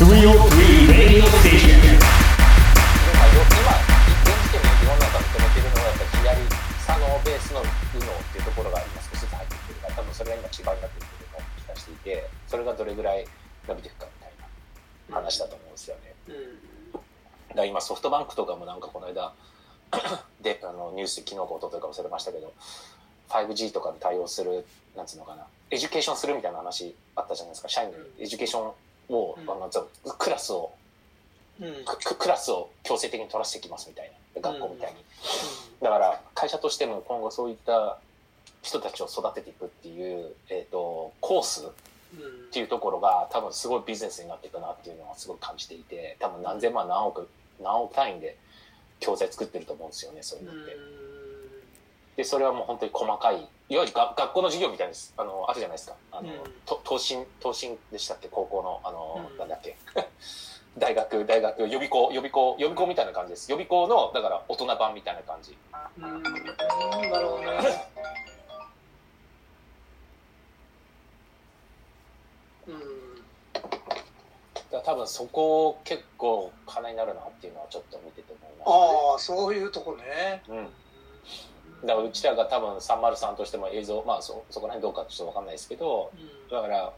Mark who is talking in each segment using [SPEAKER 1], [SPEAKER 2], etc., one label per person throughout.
[SPEAKER 1] Radio Station.
[SPEAKER 2] 今現時点で世の中認めてるのはやっぱり左左脳ベースの右脳っていうところが今少しずつ入ってきてるから多分それが今違いになってるような気がしていてそれがどれぐらい伸びていくかみたいな話だと思うんですよね。だから今ソフトバンクとかもなんかこの間であのニュース昨日か一昨日か忘れましたけど 5G とかに対応するなんつうのかなエデュケーションするみたいな話あったじゃないですか社員にエデュケーションを、
[SPEAKER 3] うん。
[SPEAKER 2] あのクラスを
[SPEAKER 3] うん。
[SPEAKER 2] クラスを強制的に取らせてきますみたいな。学校みたいに、だから会社としても今後そういった人たちを育てていくっていう、えー、とコースっていうところが多分すごいビジネスになっていくなっていうのはすごい感じていて多分何千万何億何億単位で教材作ってると思うんですよねそういうのって。でそれはもう本当に細かいいわゆるが学校の授業みたいです。あのあるじゃないですか。あの、
[SPEAKER 3] うん。
[SPEAKER 2] と東進東進でしたっけ？高校のあの、
[SPEAKER 3] うん。
[SPEAKER 2] なんだっけ？大学大学予備校予備校予備校みたいな感じです。予備校のだから大人版みたいな感じ。
[SPEAKER 3] うん。なるほどね。うん。
[SPEAKER 2] だ多分そこ結構金になるなっていうのはちょっと見てて思いま
[SPEAKER 3] ああそういうとこね。
[SPEAKER 2] すね、うん、だからうちらが多分303としても映像まあそそこら辺どうかちょっと分かんないですけどだから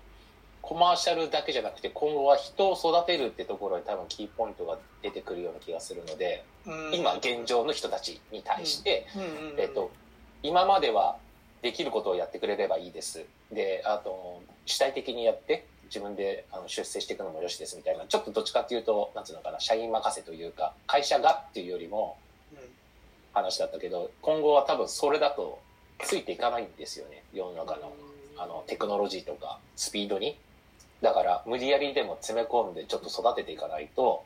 [SPEAKER 2] コマーシャルだけじゃなくて今後は人を育てるってところに多分キーポイントが出てくるような気がするので
[SPEAKER 3] うん。
[SPEAKER 2] 今現状の人たちに対して、
[SPEAKER 3] うんうん
[SPEAKER 2] えっと、今まではできることをやってくれればいいです。であと主体的にやって自分であの出世していくのもよしですみたいな。ちょっとどっちかっていうとなんつうのかな社員任せというか会社がっていうよりも話だったけど今後は多分それだとついていかないんですよね。世の中のあのテクノロジーとかスピードに。だから無理やりでも詰め込んでちょっと育てていかないと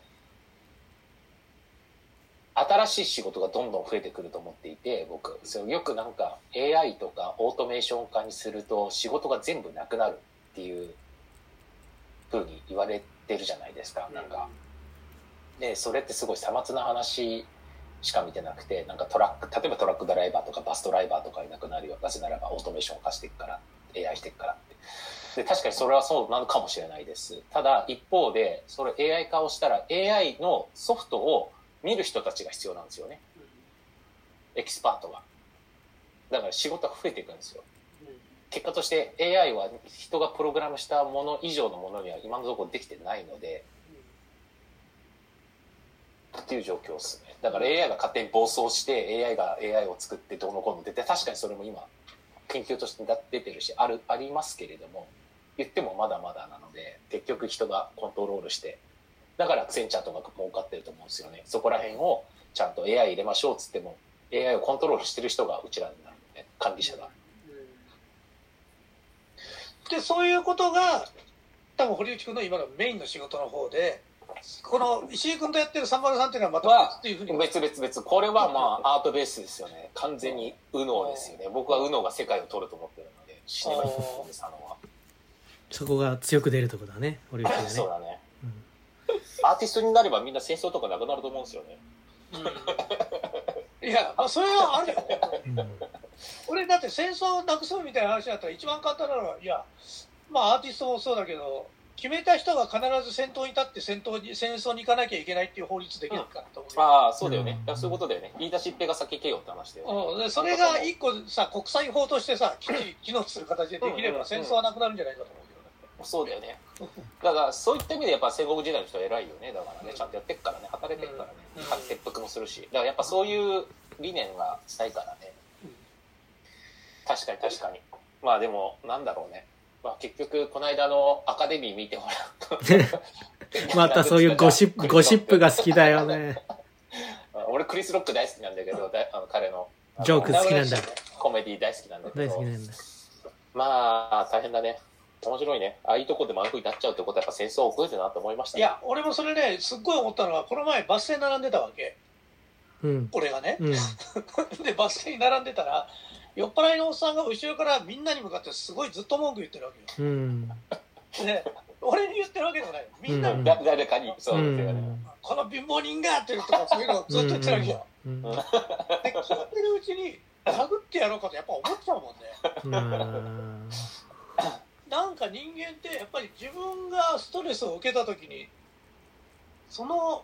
[SPEAKER 2] 新しい仕事がどんどん増えてくると思っていて僕。それよくなんか AI とかオートメーション化にすると仕事が全部なくなるっていうふうに言われてるじゃないですか。なんか。でそれってすごいさまつな話しか見てなくてなんかトラック例えばトラックドライバーとかバスドライバーとかいなくなるよなぜならばオートメーション化していくから AI していくからって。で確かにそれはそうなのかもしれないです。ただ一方でそれ AI 化をしたら AI のソフトを見る人たちが必要なんですよね。エキスパートがだから仕事が増えていくんですよ。結果として AI は人がプログラムしたもの以上のものには今のところできてないのでっていう状況ですね。だから AI が勝手に暴走して AI が AI を作ってどうのこうの出て確かにそれも今研究として出てるしあるありますけれども言ってもまだまだなので結局人がコントロールしてだからクセンチャーとか儲かってると思うんですよね。そこら辺をちゃんと AI 入れましょうっつっても AI をコントロールしてる人がうちらになるので管理者が。
[SPEAKER 3] でそういうことが多分堀内君の今のメインの仕事の方でこの石井君とやってる303っていうのはまた別っ
[SPEAKER 2] 別々別。これはまあアートベースですよね。完全に右脳ですよね。僕は右脳が世界を取ると思ってるのでシネマに佐野は。
[SPEAKER 4] そこが強く出るとこだね堀内がね。
[SPEAKER 2] そうだね。アーティストになればみんな戦争とかなくなると思うんですよね。
[SPEAKER 3] いや、まあ、それはあるよ
[SPEAKER 4] うんうん。
[SPEAKER 3] 俺だって戦争をなくそうみたいな話だったら一番簡単なのはいやまあアーティストもそうだけど決めた人が必ず先頭に立って戦闘に戦争に行かなきゃいけないっていう法律できるかなと思うよ、
[SPEAKER 2] ああそうだよね、
[SPEAKER 4] うん。
[SPEAKER 2] そういうことだよね。言い出しっぺが先行けよって話だよね。
[SPEAKER 3] うん、でそれが一個さ国際法としてさきっちり機能する形でできれば戦争はなくなるんじゃないかと思うけどね。
[SPEAKER 2] そうだよね。だからそういった意味でやっぱ戦国時代の人は偉いよね。だからねちゃんとやってっからね。働いてっからね。
[SPEAKER 3] うん。
[SPEAKER 2] 切腹もするし。だからやっぱそういう理念がしたいからね。
[SPEAKER 3] うん。
[SPEAKER 2] 確かに確かに。まあでもなんだろうねまあ結局この間のアカデミー見てもら
[SPEAKER 4] またそういうゴシップゴシップが好きだよね。
[SPEAKER 2] 俺クリス・ロック大好きなんだけどだあの彼の
[SPEAKER 4] ジョーク好きなんだ。
[SPEAKER 2] コメディ大好きなんだけ
[SPEAKER 4] 大
[SPEAKER 2] ど
[SPEAKER 4] 好きなんだ。
[SPEAKER 2] まあ大変だね。面白いね。ああいうとこで満腹になっちゃうってことはやっぱ戦争起こるなと思いましたね。
[SPEAKER 3] いや俺もそれねすっごい思ったのはこの前バス停並んでたわけ。
[SPEAKER 4] うん。
[SPEAKER 3] 俺がね。
[SPEAKER 4] うん。
[SPEAKER 3] でバス停に並んでたら酔っ払いのおっさんが後ろからみんなに向かってすごいずっと文句言ってるわけよ。
[SPEAKER 4] うん。
[SPEAKER 3] で俺に言ってるわけでもないみんな
[SPEAKER 2] 誰かにそう
[SPEAKER 4] う
[SPEAKER 2] ですよね、
[SPEAKER 4] ん。
[SPEAKER 3] この貧乏人がっていうとかそういうのをずっと言ってるわけよ、
[SPEAKER 4] うん。
[SPEAKER 3] で聞いてるうちに殴ってやろうかとやっぱ思っちゃうもんね。
[SPEAKER 4] うん。
[SPEAKER 3] なんか人間ってやっぱり自分がストレスを受けた時にその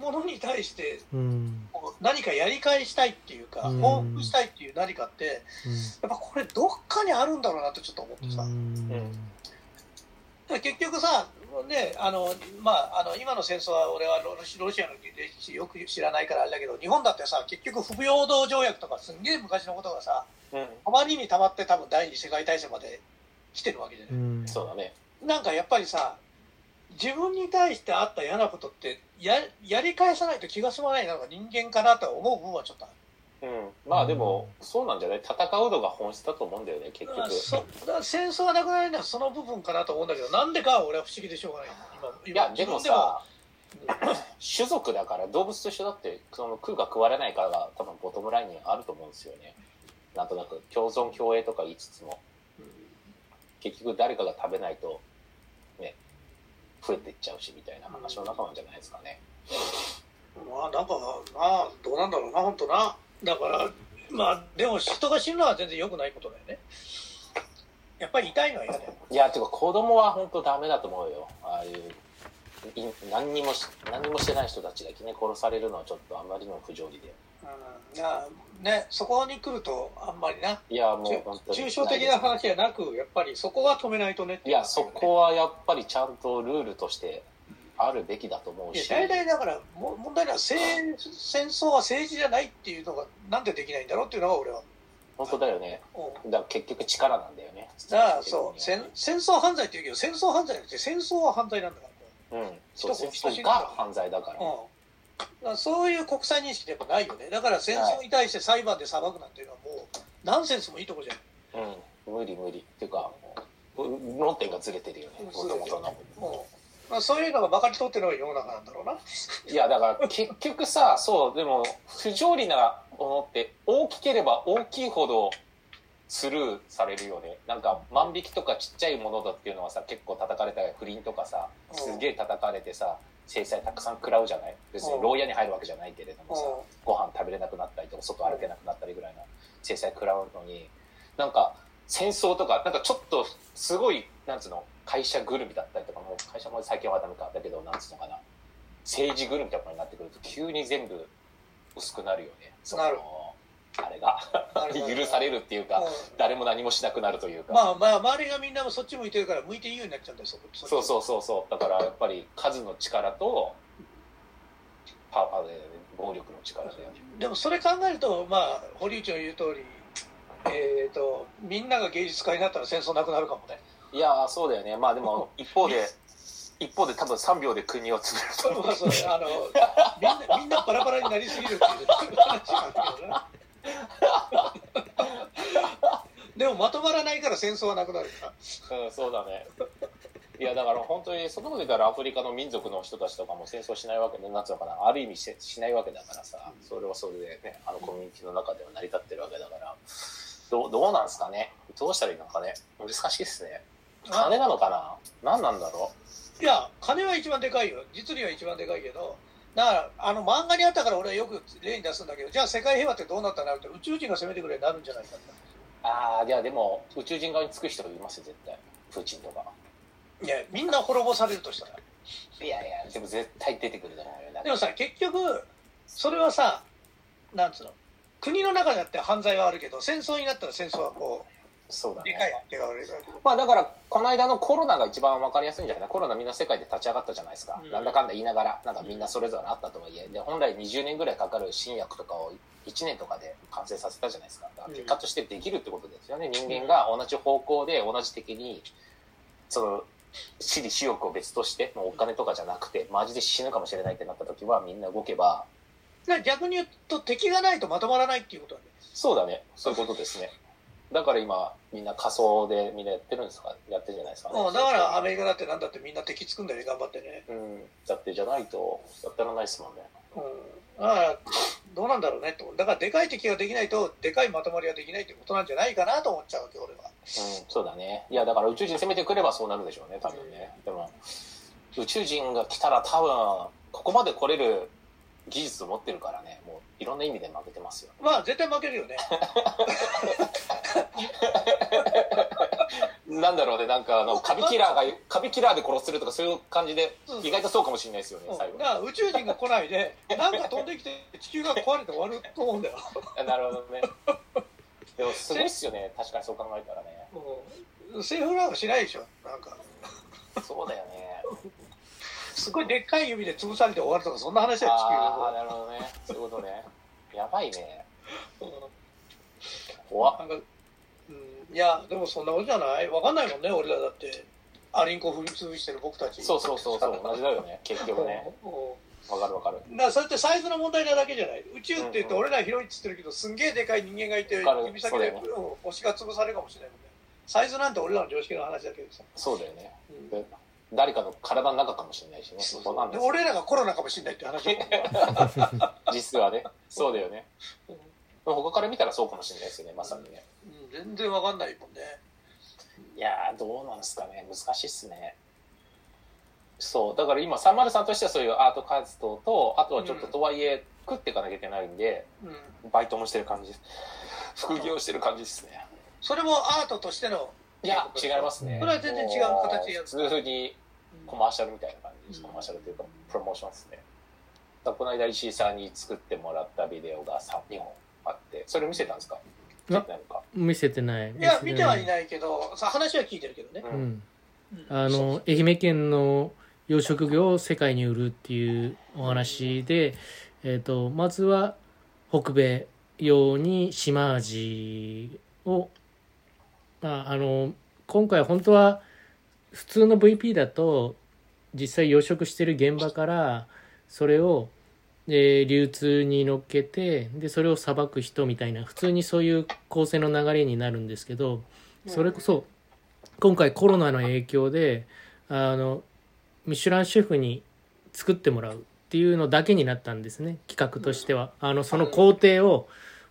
[SPEAKER 3] ものに対して
[SPEAKER 4] うん。
[SPEAKER 3] こう何かやり返したいっていうか、
[SPEAKER 4] うん
[SPEAKER 3] 報復したいっていう何かって、やっぱこれどっかにあるんだろうなってちょっと思ってさ。
[SPEAKER 4] うん。
[SPEAKER 3] 結局さ、ね、あの、まあ、あの、今の戦争は俺はロシロシアの歴史よく知らないからあれだけど、日本だってさ、結局不平等条約とかすんげえ昔のことがさ、
[SPEAKER 2] うん。
[SPEAKER 3] あまりに溜まって多分第二次世界大戦まで来てるわけでね。
[SPEAKER 4] うん。
[SPEAKER 2] そうだね。
[SPEAKER 3] なんかやっぱりさ、自分に対してあった嫌なことって、や、やり返さないと気が済まないのが人間かなとは思う部分はちょっとある。
[SPEAKER 2] うん。まあでも、そうなんじゃない？戦うのが本質だと思うんだよね、結局。
[SPEAKER 3] そだから戦争がなくなるのはその部分かなと思うんだけど、なんでかは俺は不思議でしょうがない。今、
[SPEAKER 2] いや、でもさ、種族だから動物と一緒だってその食うか食われないかが多分ボトムラインにあると思うんですよねなんとなく共存共栄とか言いつつも
[SPEAKER 3] でも
[SPEAKER 2] 結局誰かが食べないとね増えていっちゃうしみたいな話の中なんじゃないですかね
[SPEAKER 3] うんまあ、なんかな、どうなんだろうな、本当な。だから、まあ、でも人が死ぬのは全然良くないことだよね。やっぱり痛いのは嫌だよ。
[SPEAKER 2] いやてか子供は本当ダメだと思うよああいうい何にもし何にもしてない人たちがいきなり殺されるのはちょっとあまりにも不条理で
[SPEAKER 3] うん、いやね、そこに来るとあんまりな、
[SPEAKER 2] いやもう本当に。
[SPEAKER 3] 抽象的な話じゃなく、やっぱりそこは止めないとねって
[SPEAKER 2] いやそこはやっぱりちゃんとルールとしてあるべきだと思うし。
[SPEAKER 3] 大体だからも問題は戦戦争は政治じゃないっていうのがなんでできないんだろうっていうのが俺は。
[SPEAKER 2] 本当だよね。
[SPEAKER 3] うん。
[SPEAKER 2] だから結局力なんだよね。
[SPEAKER 3] だからそう戦戦争犯罪って言うけど戦争犯罪じゃなくて戦争は犯罪なんだから。
[SPEAKER 2] うん。そう
[SPEAKER 3] 人
[SPEAKER 2] 戦
[SPEAKER 3] 人
[SPEAKER 2] 争が犯罪だから。
[SPEAKER 3] うん、だからそういう国際認識ってやっぱないよね。だから戦争に対して裁判で裁くなんていうのはもうナンセンスもいいとこじゃん。
[SPEAKER 2] うん。無理無理。っていうかう論点がずれてるよね。もともとの。
[SPEAKER 3] もうまあ、そういうのがまかり通ってるのが世の中なんだろうな。い
[SPEAKER 2] やだから結局さそうでも不条理なものって大きければ大きいほどスルーされるよね。なんか万引きとかちっちゃいものだっていうのはさ結構叩かれたり不倫とかさすげえ叩かれてさ制裁たくさん食らうじゃない？別に牢屋に入るわけじゃないけれどもさご飯食べれなくなったりとか外歩けなくなったりぐらいの制裁食らうのになんか戦争とかなんかちょっとすごいなんつうの会社ぐるみだったりとかもう会社も最近はダメか。だけどなんつうのかな。政治ぐるみとかになってくると急に全部薄くなるよね。
[SPEAKER 3] なる
[SPEAKER 2] あれが。許されるっていうか
[SPEAKER 3] うん。
[SPEAKER 2] 誰も何もしなくなるというか、
[SPEAKER 3] まあまあ周りがみんなもそっち向いてるから向いていいようになっちゃうんだよそこ。
[SPEAKER 2] そうそうそうそう。だからやっぱり数の力とパワーで暴力の力だよね
[SPEAKER 3] でもそれ考えるとまあ堀内の言う通りえっ、とみんなが芸術家になったら戦争なくなるかもね。
[SPEAKER 2] いやーそうだよね。まあでも 一方で一方で多分3秒で国を潰れると思う。
[SPEAKER 3] まあそう。あのみんなみんなバラバラになりすぎるっていう話なんだけどな でもまとまらないから戦争はなくなる
[SPEAKER 2] うん、そうだね。いや、だから本当に、そのこと言ったらアフリカの民族の人たちとかも戦争しないわけで、なんつうのかな、ある意味ししないわけだからさ、それはそれでね、あのコミュニティの中では成り立ってるわけだから、どう、どうなんですかね？どうしたらいいのかね？難しいっすね。金なのかな？何なんだろ
[SPEAKER 3] いや金は一番でかいよ。実利は一番でかいけどだからあの漫画にあったから俺はよく例に出すんだけどじゃあ世界平和ってどうなったらなると宇宙人が攻めてくれになるんじゃないかって
[SPEAKER 2] うああ、いや、でも、宇宙人側につく人いますよ、絶対。プーチンとか。
[SPEAKER 3] いやみんな滅ぼされるとしたら
[SPEAKER 2] いやいや、でも絶対出てくると思うよ。だって
[SPEAKER 3] でもさ結局それはさなんつうの？国の中だって犯罪はあるけど戦争になったら戦争はこ
[SPEAKER 2] そうだね。まあだから、この間のコロナが一番わかりやすいんじゃない？コロナみんな世界で立ち上がったじゃないですか。
[SPEAKER 3] うん
[SPEAKER 2] なんだかんだ言いながら、なんかみんなそれぞれあったとはいえ、で、本来20年ぐらいかかる新薬とかを1年とかで完成させたじゃないですか。だから結果としてできるってことですよね。人間が同じ方向で同じ敵に、その、私利私欲を別として、もうお金とかじゃなくて、マジで死ぬかもしれないってなった時はみんな動けば、
[SPEAKER 3] 逆に言うと敵がないとまとまらないっていうことだよ
[SPEAKER 2] そうだね。そういうことですね。だから今、みんな仮想でみんなやってるんですか？やってるんじゃないですかね。
[SPEAKER 3] うんだからアメリカだってなんだってみんな敵つくんだよね頑張ってね
[SPEAKER 2] うん、だってじゃないとやってらんないですもんね。
[SPEAKER 3] うんだからどうなんだろうねとだからでかい敵ができないとでかいまとまりができないってことなんじゃないかなと思っちゃうわけ俺は
[SPEAKER 2] うん、そうだね。いや、だから宇宙人攻めてくればそうなるでしょうね、多分ね。でも、宇宙人が来たら多分、ここまで来れる技術を持ってるからね、もういろんな意味で負けてますよ。
[SPEAKER 3] まあ絶対負けるよね
[SPEAKER 2] なんだろうね、なんかあの、カビキラーが、カビキラーで殺するとかそういう感じで
[SPEAKER 3] うん、
[SPEAKER 2] 意外とそうかもしれないですよね
[SPEAKER 3] うん、
[SPEAKER 2] 最後
[SPEAKER 3] だ。から宇宙人が来ないで、なんか飛んできて地球が壊れて終わると思うんだよ。
[SPEAKER 2] なるほどね。でもすごいっすよね、確かにそう考えたらね。
[SPEAKER 3] うん、セーフラーはしないでしょ、なんか。
[SPEAKER 2] そうだよね。
[SPEAKER 3] すごいでっかい指で潰されて終わるとか、そんな話だよ、地球
[SPEAKER 2] ああ、なるほどね。そういうことね。やばいね。怖っ。
[SPEAKER 3] なんか、うん、いや、でもそんなことじゃない？わかんないもんね、俺らだって。アリンコ踏み潰してる僕たち。
[SPEAKER 2] そうそうそうそう、同じだよね、結局ね。わかるわかる。
[SPEAKER 3] だからそれってサイズの問題なだけじゃない？宇宙って言って俺ら広いっつってるけどすんげえでかい人間がいて指先で、
[SPEAKER 2] そうだ
[SPEAKER 3] うん星が潰されるかもしれないもんねサイズなんて俺らの常識の話だけどさ、
[SPEAKER 2] そうだよね。
[SPEAKER 3] うん
[SPEAKER 2] で誰かの体の中かもしれないしね。
[SPEAKER 3] そう
[SPEAKER 2] わかんない
[SPEAKER 3] で俺らがコロナかもしれないって話
[SPEAKER 2] 実はね。そうだよね。
[SPEAKER 3] うん
[SPEAKER 2] 他から見たらそうかもしれないですよね、まさにね。
[SPEAKER 3] うん全然わかんないもんね
[SPEAKER 2] いやー、どうなんですかね。難しいっすね。そう。だから今、303としてはそういうアート活動と、あとはちょっととはいえ、食っていかなきゃいけないんで、
[SPEAKER 3] うん
[SPEAKER 2] バイトもしてる感じです。副業してる感じですね。
[SPEAKER 3] それもアートとしての
[SPEAKER 2] いや、違いますね。
[SPEAKER 3] それは全然違う形でやる
[SPEAKER 2] 普通にコマーシャルみたいな感じです。
[SPEAKER 3] うん
[SPEAKER 2] コマーシャルというか、プロモーションですね。この間石井さんに作ってもらったビデオが3 2本あって、それ見せたんですか？見せてないのか。
[SPEAKER 4] 見せてない。
[SPEAKER 3] いや見てはい
[SPEAKER 4] い。
[SPEAKER 3] ないけどさ話は聞いてるけどね、
[SPEAKER 2] う
[SPEAKER 4] うんん。
[SPEAKER 3] うん
[SPEAKER 4] あの、愛媛県の養殖魚を世界に売るっていうお話で、えっ、と、まずは北米用に島味を、まあ、あの、今回本当は普通の VP だと実際養殖してる現場からそれを、えー流通に乗っけてでそれをさばく人みたいな普通にそういう構成の流れになるんですけどそれこそ今回コロナの影響であのミシュランシェフに作ってもらうっていうのだけになったんですね企画としては。あのその工程を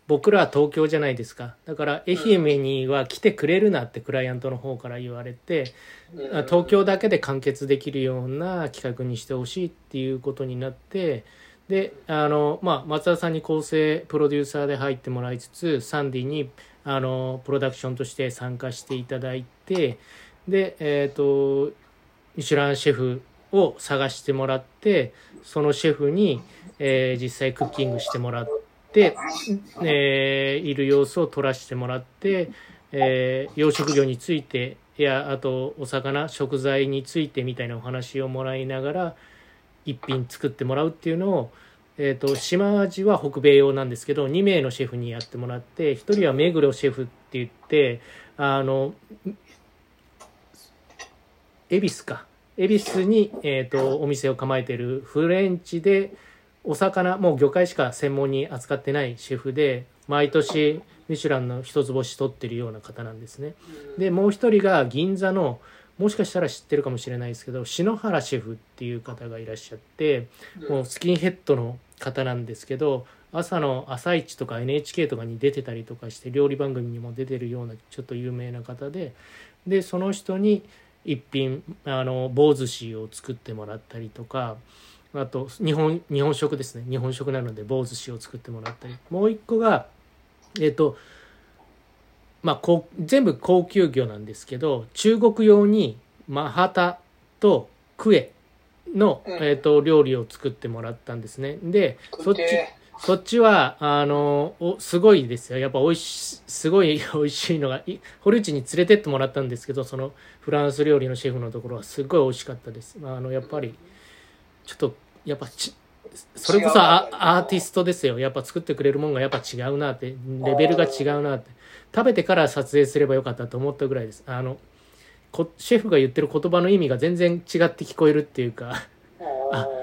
[SPEAKER 4] 僕らは東京じゃないですか。だから愛媛には来てくれるなってクライアントの方から言われて
[SPEAKER 3] うん。
[SPEAKER 4] 東京だけで完結できるような企画にしてほしいっていうことになってであの、まあ、松田さんに構成プロデューサーで入ってもらいつつサンディにあのプロダクションとして参加していただいてでえっ、とミシュランシェフを探してもらってそのシェフに、えー実際クッキングしてもらって、えーいる様子を撮らせてもらって、えー養殖業についていやあとお魚食材についてみたいなお話をもらいながら一品作ってもらうっていうのを、えー、と島味は北米用なんですけど2名のシェフにやってもらって1人は目黒シェフって言ってあの恵比寿か。恵比寿に、えー、とお店を構えてるフレンチでお魚もう魚介しか専門に扱ってないシェフで毎年ミシュランの一つ星取ってるような方なんですね。でもう一人が銀座のもしかしたら知ってるかもしれないですけど篠原シェフっていう方がいらっしゃってもうスキンヘッドの方なんですけど朝の「朝一とか NHK とかに出てたりとかして料理番組にも出てるようなちょっと有名な方ででその人に一品あの棒寿司を作ってもらったりとかあと日本日本食ですね。日本食なので棒寿司を作ってもらったり。もう一個がえっ、とまあこう全部高級魚なんですけど中国用にマハタとクエの、
[SPEAKER 3] うん。
[SPEAKER 4] えー、と料理を作ってもらったんですね。でそっちそっちはあのおすごいですよ。やっぱおいしすごい 美味しいのがい堀内に連れてってもらったんですけどそのフランス料理のシェフのところはすごい美味しかったです。あのやっぱりちょっとやっぱちそれこそアーティストですよ。やっぱ作ってくれるもんがやっぱ違うなってレベルが違うなって食べてから撮影すればよかったと思ったぐらいです。あのこシェフが言ってる言葉の意味が全然違って聞こえるっていうか。あ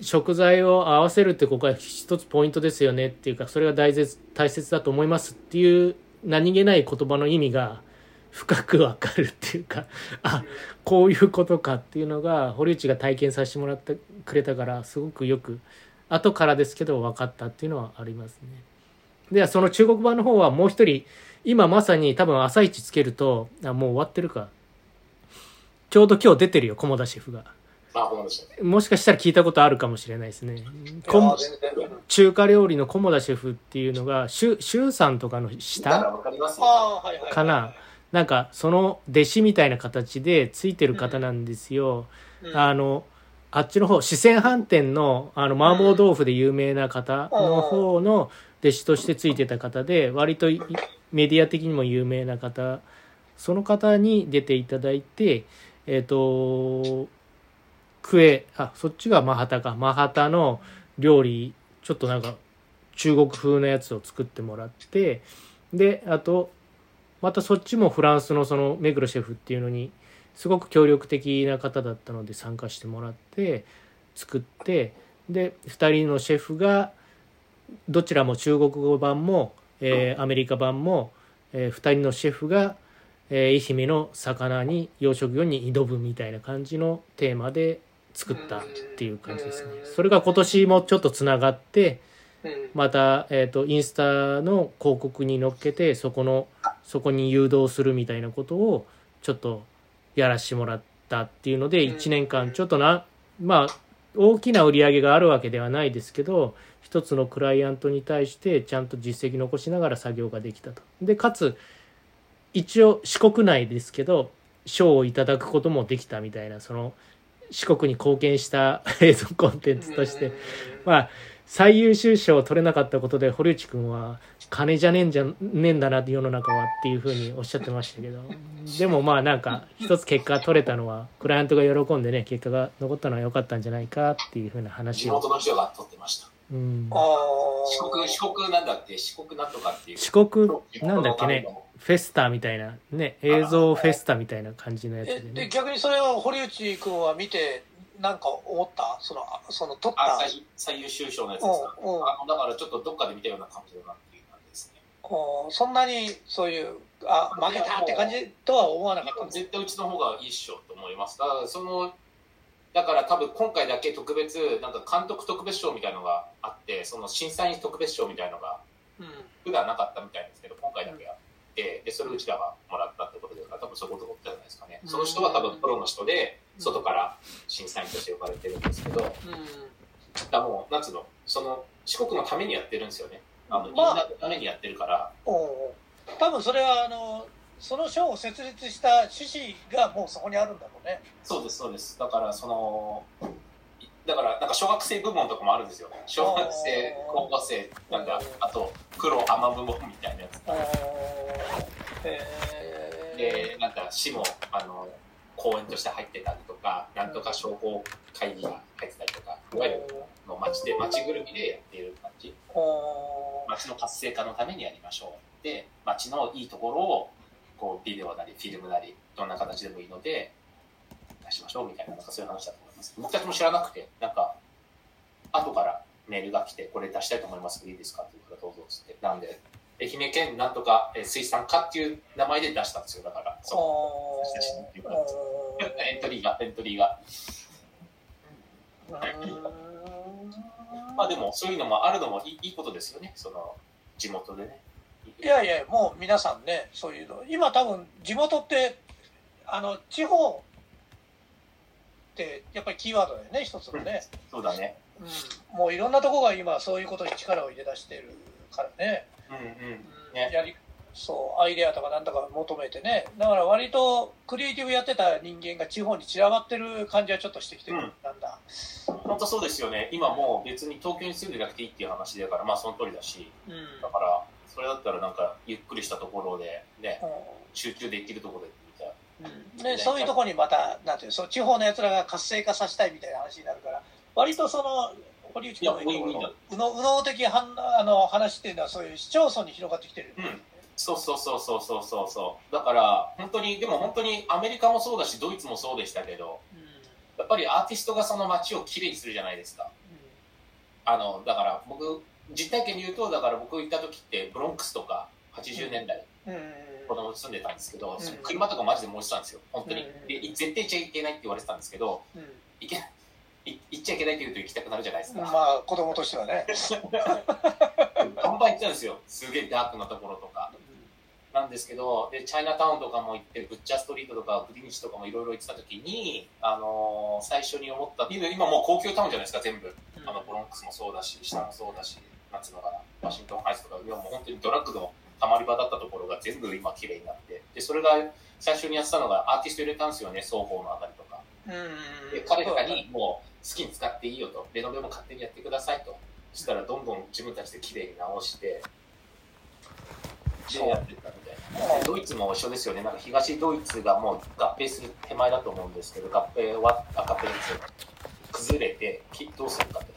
[SPEAKER 4] 食材を合わせるってここは一つポイントですよねっていうかそれが大切大切だと思いますっていう何気ない言葉の意味が深くわかるっていうか。あこういうことかっていうのが堀内が体験させてもらってくれたからすごくよく後からですけど分かったっていうのはありますね。ではその中国版の方はもう一人今まさに多分朝一つけるとあもう終わってるかちょうど今日出てるよ菰田シェフが。
[SPEAKER 2] あ。
[SPEAKER 4] もしかしたら聞いたことあるかもしれないですね。中華料理の菰田シェフっていうのが、シュシュウさんとかの下？
[SPEAKER 2] わか
[SPEAKER 4] な？なんかその弟子みたいな形でついてる方なんですよ。
[SPEAKER 3] うん
[SPEAKER 4] あの、あっちの方、四川飯店の、あの、麻婆豆腐で有名な方の方の弟子としてついてた方で、割とメディア的にも有名な方、その方に出ていただいて、えっ、と、クエ、あ、そっちがマハタか。マハタの料理、ちょっとなんか中国風のやつを作ってもらって、で、あと、またそっちもフランスのその目黒シェフっていうのにすごく協力的な方だったので参加してもらって作ってで2人のシェフがどちらも中国語版も、えーアメリカ版も、え2人のシェフが、えー愛媛の魚に養殖業に挑むみたいな感じのテーマで作ったっていう感じですね。それが今年もちょっとつながって
[SPEAKER 3] うん。
[SPEAKER 4] また、えー、とインスタの広告に乗っけてそこのそこに誘導するみたいなことをちょっとやらしてもらったっていうので
[SPEAKER 3] うん
[SPEAKER 4] 1年間ちょっとなまあ大きな売り上げがあるわけではないですけど一つのクライアントに対してちゃんと実績残しながら作業ができたと。でかつ一応四国内ですけど賞をいただくこともできたみたいなその四国に貢献した 映像コンテンツとして。まあ最優秀賞を取れなかったことで堀内君は金じゃねえんじゃねえんだなって世の中はっていうふうにおっしゃってましたけど。でもまあなんか一つ結果取れたのはクライアントが喜んでね結果が残ったのは良かったんじゃないかっていうふうな話
[SPEAKER 2] 地
[SPEAKER 4] を、
[SPEAKER 2] 元の人が撮ってました。
[SPEAKER 4] うん、
[SPEAKER 3] あ
[SPEAKER 2] 四国、四国なんだっけ？四国なんとかっていう。
[SPEAKER 4] 四国なんだっけね？フェスタみたいな。ね映像フェスタみたいな感じのやつで
[SPEAKER 3] えで
[SPEAKER 4] ね
[SPEAKER 3] 逆にそれを堀内君は見てなんか思った？そのその撮った？
[SPEAKER 2] あ最最優秀賞のやつですか？あのだからちょっとどっかで見たような感じだなっていう感じですね。
[SPEAKER 3] こうそんなにそういうあ負けたって感じとは思わなかった
[SPEAKER 2] 絶対うちの方がいいっしょと思います。だからそのだから多分今回だけ特別なんか監督特別賞みたいのがあってその審査員特別賞みたいのが
[SPEAKER 3] うん
[SPEAKER 2] 普段なかったみたいですけど今回だけあってでそれをうちらがもらったってことで多分そういうことじゃないですかね。その人は多分プロの人で外から審査員として呼ばれてるんですけど、だか
[SPEAKER 3] うん
[SPEAKER 2] らもうなんつうのその四国のためにやってるんですよね。あの、みん
[SPEAKER 3] まあ
[SPEAKER 2] なのためにやってるから。
[SPEAKER 3] 多分それはあのその賞を設立した趣旨がもうそこにあるんだろうね。
[SPEAKER 2] そうですそうです。だからそのいだからなんか小学生部門とかもあるんですよ。小学生高校生なんかあと黒甘部門みたいなやつ。でなんか市もあの公園として入ってたりとかなんとか商工会議が入ってたりとかいわゆるの町で町ぐるみでやっている感じ。町の活性化のためにやりましょう。で町のいいところをこうビデオなりフィルムなりどんな形でもいいので出しましょうみたいななんかそういう話だと思います。僕たちも知らなくてなんか後からメールが来てこれ出したいと思います。けどいいですかって言うからどうぞっつって。なんで愛媛県なんとかえー水産課っていう名前で出したんですよだから。そう。
[SPEAKER 3] お
[SPEAKER 2] 写真っていうか
[SPEAKER 3] ー。
[SPEAKER 2] エントリーがエントリーが。まあでもそういうのもあるのもいいいいことですよね。その地元でね
[SPEAKER 3] いやいやもう皆さんねそういうの今多分地元ってあの地方ってやっぱりキーワードだよね一つのね、
[SPEAKER 2] そうだね。
[SPEAKER 3] うん、もういろんなとこが今そういうことに力を入れ出してるからね,、
[SPEAKER 2] うんうん。
[SPEAKER 3] うん。
[SPEAKER 2] ね
[SPEAKER 3] やりそうアイデアとかなんとか求めてね。だから割とクリエイティブやってた人間が地方に散らばってる感じはちょっとしてきてる、
[SPEAKER 2] うん。
[SPEAKER 3] なんだ。
[SPEAKER 2] 本当そうですよね。今もう別に東京に住んでなくていいっていう話だからまあその通りだし。
[SPEAKER 3] うん。
[SPEAKER 2] だからそれだったらなんかゆっくりしたところでね
[SPEAKER 3] う
[SPEAKER 2] 集中できるところでみたい
[SPEAKER 3] ん。でそういうところにまたなんていうのそう地方のやつらが活性化させたいみたいな話になるから割とその堀内君の右脳的はあの話っていうのはそういう市町村に広がってきてる、
[SPEAKER 2] うん。そうそうそうそうそうそうそう。だから本当にでも本当にアメリカもそうだしドイツもそうでしたけど
[SPEAKER 3] うん。
[SPEAKER 2] やっぱりアーティストがその街をきれいにするじゃないですか。あのだから僕実体験で言うとだから僕行った時ってブロンクスとか80年代
[SPEAKER 3] うん。うん
[SPEAKER 2] 子供住んでたんですけど、
[SPEAKER 3] ん。
[SPEAKER 2] 車とかマジで燃えてたんですよ本当に、
[SPEAKER 3] うん。
[SPEAKER 2] で絶対行っちゃいけないって言われてたんですけど
[SPEAKER 3] うん。
[SPEAKER 2] 行けい行っちゃいけないって言うと行きたくなるじゃないですか、
[SPEAKER 3] まあ子供としてはね、
[SPEAKER 2] バンバン行ってたんですよ。すげえダークなところとか。なんですけどでチャイナタウンとかも行ってブッチャーストリートとかグリーンチとかもいろいろ行ってた時に、あのー最初に思った今今もう高級タウンじゃないですか全部。あのブロンクスもそうだし下もそうだしなんつうのかなワシントンハイツとか今もう本当にドラッグのたまり場だったところが全部今綺麗になってで、それが最初にやってたのがアーティスト入れたんですよね、双方のあたりとか。
[SPEAKER 3] うん
[SPEAKER 2] で、彼らにもう好きに使っていいよと、レノベも勝手にやってくださいと。そしたらどんどん自分たちで綺麗に直して、でやってったみたいな。ドイツも一緒ですよね。なんか東ドイツがもう合併する手前だと思うんですけど、合併は、あ合併ですよ崩れて、きどうするかって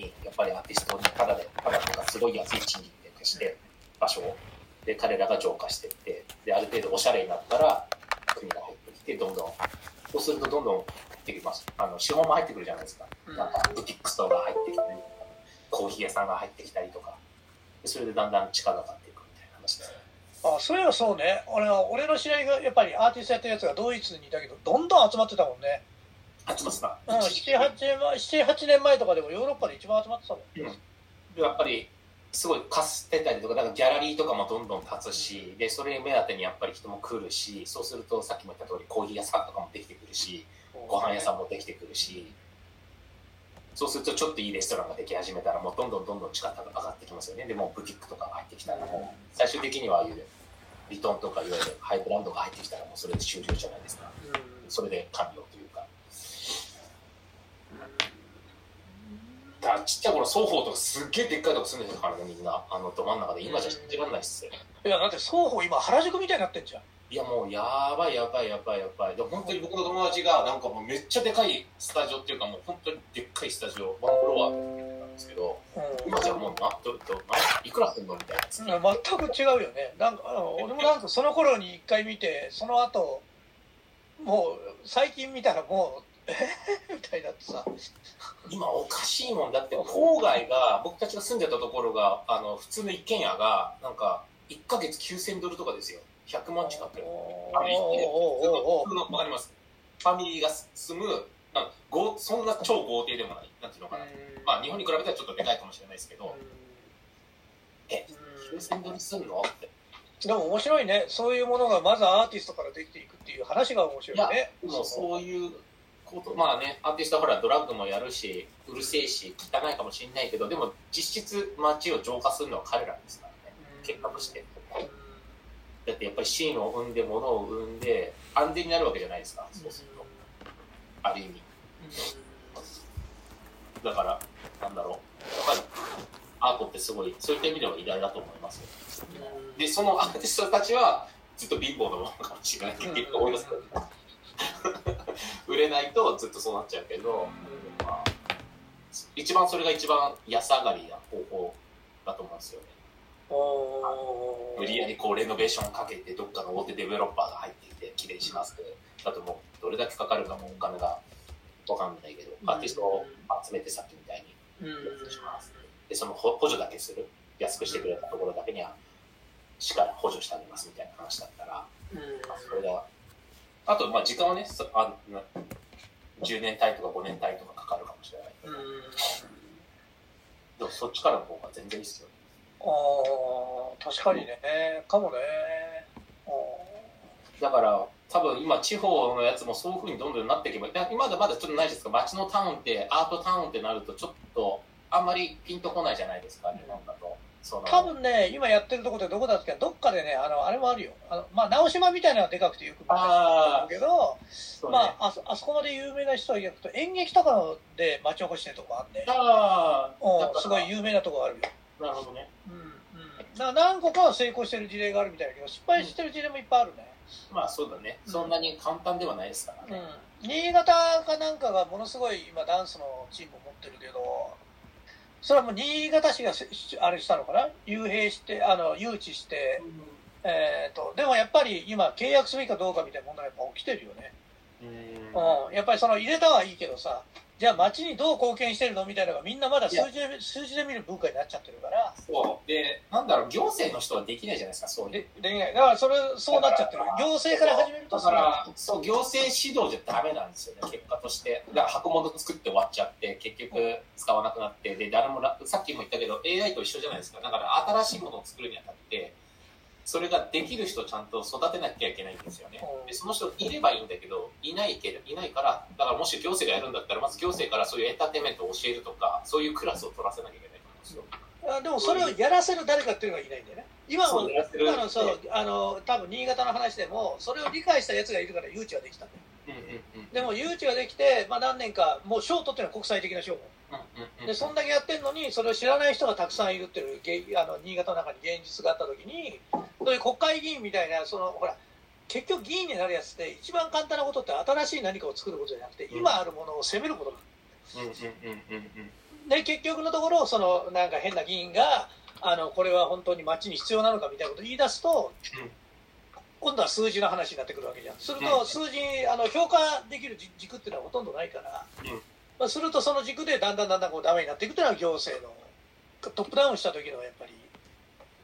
[SPEAKER 2] に、やっぱりアーティストにただで、ただとかすごい安い賃金で貸して、場所を。で、彼らが浄化していって、で、ある程度おしゃれになったら、国が入ってきて、どんどん、そうするとどんどん入ってきます。あの、資本も入ってくるじゃないですか。なんか、ブティックストアが入ってきたりコーヒー屋さんが入ってきたりとか、でそれでだんだん地価が上がっていくみたいな話ですね。
[SPEAKER 3] あそういえばそうね俺は俺の知り合いがやっぱりアーティストやってるやつがドイツにいたけどどんどん集まってたもんね
[SPEAKER 2] 集まってた。
[SPEAKER 3] うん78年前78年前とかでもヨーロッパで一番集まってたもん。
[SPEAKER 2] うん。でやっぱりすごいかすってたりとかだからギャラリーとかもどんどん立つしでそれ目当てにやっぱり人も来るしそうするとさっきも言った通りコーヒー屋さんとかもできてくるしご飯屋さんもできてくるし。そうするとちょっといいレストランができ始めたらもうどんどんどんどん地価が上がってきますよね。でもうブティックとかが入ってきたらもう最終的にはああいうリトンとかいわゆるハイブランドが入ってきたらもうそれで終了じゃないですか。それで完了というかだちっちゃい頃双方とかすっげえでっかいとこ住んでたからねみんな。あのど真ん中で。今じゃ信じられないっすよ。
[SPEAKER 3] いやだって双方今原宿みたいになってんじゃん。
[SPEAKER 2] いやもうやばいやばいやばいやばい。で本当に僕の友達がなんかもうめっちゃでかいスタジオっていうかもう本当にでっかいスタジオワンフロアなんですけど今じゃもうなどどないくらすんのみたいな。月
[SPEAKER 3] 全く違うよね。なんか俺もなんかその頃に一回見てその後もう最近見たらもうえ ーみたいになってさ。
[SPEAKER 2] 今おかしいもんだって。郊外が僕たちが住んでたところがあの普通の一軒家がなんか1ヶ月9000ドルとかですよ。100万近く。あの一軒家普通の普通のわかります？ファミリーが住むなんかごそんな超豪邸でもない。なんていうのかな、まあ日本に比べたらちょっとでかいかもしれないですけど、え9000ドルすんの？って。
[SPEAKER 3] でも面白いね。そういうものがまずアーティストからできていくっていう話が面白いね。
[SPEAKER 2] でもそういうことまあねアーティストはほらドラッグもやるしうるせえし汚いかもしれないけどでも実質街を浄化するのは彼らですからね。結果として。だってやっぱりシーンを生んで物を生んで安全になるわけじゃないですか。そうすると。ある意味。だからなんだろう。やっぱりアートってすごいそういった意味では偉大だと思いますよ。でそのアーティストたちはずっと貧乏なものかもしれないって思いますけど売れないとずっとそうなっちゃうけど、まあ、一番それが一番安上がりな方法だと思うんですよね。無理やりこうレノベーションかけてどっかの大手デベロッパーが入ってきてきれいにしますけどだともうどれだけかかるかもお金がわかんないけどアーティストを集めてさっきみたいにします。でその補補助だけする。安くしてくれたところだけには市から補助してあげますみたいな話だったら、まあ、それがあとまあ時間はねそあな10年単位とか5年単位とかかかるかもしれないけど。でもそっちからの方が全然いいっすよ。ね
[SPEAKER 3] ああ確かにね。かもね。
[SPEAKER 2] だから多分今地方のやつもそういうふうにどんどんなっていけばいや今まだまだちょっとないですか街のタウンってアートタウンってなるとちょっとあんまりピンとこないじゃないですか日本だとその
[SPEAKER 3] 多分ね今やってるところでどこだっけ？どっかでねあのあれもあるよ。あのまあ直島みたいなのはでかくてよく見
[SPEAKER 2] あ
[SPEAKER 3] るけど
[SPEAKER 2] ね。
[SPEAKER 3] まああそあそこまで有名な人は行くと演劇とかで町おこしてるとこあんね
[SPEAKER 2] あー。だから
[SPEAKER 3] うんすごい有名なとこあるよ。
[SPEAKER 2] なるほどね。
[SPEAKER 3] うんうん。な何個かは成功してる事例があるみたいだけど失敗してる事例もいっぱいあるね、
[SPEAKER 2] まあそうだね。そんなに簡単ではないですからね、
[SPEAKER 3] うん、新潟かなんかがものすごい今ダンスのチームを持ってるけどそれはもう新潟市がせあれしたのかな？幽閉してあの誘致して、えー、とでもやっぱり今契約すべきかどうかみたいな問題がやっぱ起きてるよね、
[SPEAKER 2] うん。
[SPEAKER 3] うん、やっぱりその入れたはいいけどさじゃあ町にどう貢献してるのみたいなのがみんなまだ数字で数字で見る文化になっちゃってるから。
[SPEAKER 2] そう。でなんだろう行政の人はできないじゃないですかそう
[SPEAKER 3] でできないだからそれそうなっちゃってる。行政から始めると
[SPEAKER 2] だからそう行政指導じゃダメなんですよね結果として。だから箱物作って終わっちゃって結局使わなくなってで誰もらさっきも言ったけど AI と一緒じゃないですか。だから新しいものを作るにあたってそれができる人をちゃんと育てなきゃいけないんですよね。でその人いればいいんだけどいないけどいないからだからもし行政がやるんだったらまず行政からそういうエンターテインメントを教えるとかそういうクラスを取らせなきゃいけないと思うんですよ。
[SPEAKER 3] あでもそれをやらせる誰かっていうのがいないんだよね今も今のそうあの多分新潟の話でもそれを理解したやつがいるから誘致はできたんだよ
[SPEAKER 2] うんうんうん。
[SPEAKER 3] でも誘致ができて、まあ、何年かもう賞を取ってるのは国際的な賞
[SPEAKER 2] うんうんうん
[SPEAKER 3] でそんだけやってるのにそれを知らない人がたくさんいるっていうげあの新潟の中に現実があった時にそういう国会議員みたいなそのほら結局議員になるやつって一番簡単なことって新しい何かを作ることじゃなくて今あるものを責めることな
[SPEAKER 2] ん。
[SPEAKER 3] で結局のところそのなんか変な議員があのこれは本当に町に必要なのかみたいなことを言い出すと、
[SPEAKER 2] うん
[SPEAKER 3] 今度は数字の話になってくるわけじゃん。する
[SPEAKER 2] うん。
[SPEAKER 3] と数字あの評価できるじ軸っていうのはほとんどないから、
[SPEAKER 2] うん。
[SPEAKER 3] まあ、するとその軸でだんだんだんだんこうダメになっていくというのは行政のトップダウンした時のやっぱり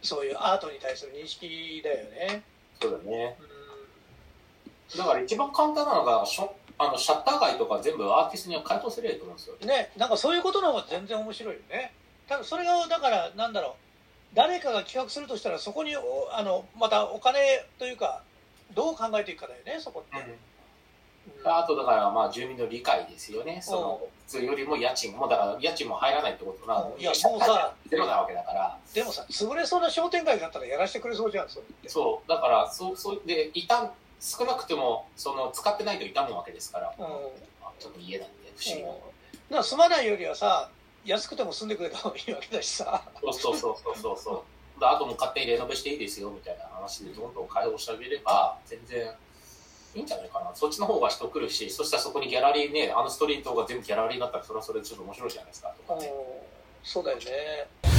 [SPEAKER 3] そういうアートに対する認識だよね。
[SPEAKER 2] そうだね。
[SPEAKER 3] う
[SPEAKER 2] だから一番簡単なのがショあのシャッター街とか全部アーティストには回答すればいいと思うんですよ。
[SPEAKER 3] んねなんかそういうことの方が全然面白いよね。ただそれがだからなんだろう誰かが企画するとしたらそこにおあのまたお金というかどう考えていくかだよねそこって。うん。
[SPEAKER 2] あとだからまあ住民の理解ですよね。その普通よりも家賃もだから家賃も入らないってことなの。
[SPEAKER 3] うん。いやもうさ
[SPEAKER 2] ゼロなわけだから。
[SPEAKER 3] でもさ潰れそうな商店街だったらやらせてくれそうじゃんそ
[SPEAKER 2] う。だからそうそうでいた少なくてもその使ってないと傷むわけですから、
[SPEAKER 3] うん。
[SPEAKER 2] あちょっと家なんで不思議。な、
[SPEAKER 3] だから住まないよりはさ安くても住んでくれた方がいいわけだしさ。
[SPEAKER 2] そうそうそうそうそうあともう勝手にレノベしていいですよみたいな話でどんどん開放してあげれば全然いいんじゃないかなそっちの方が人来るしそしたらそこにギャラリーねあのストリートが全部ギャラリーになったらそれはそれでちょっと面白いじゃないですかとかね、
[SPEAKER 3] うんそうだよね。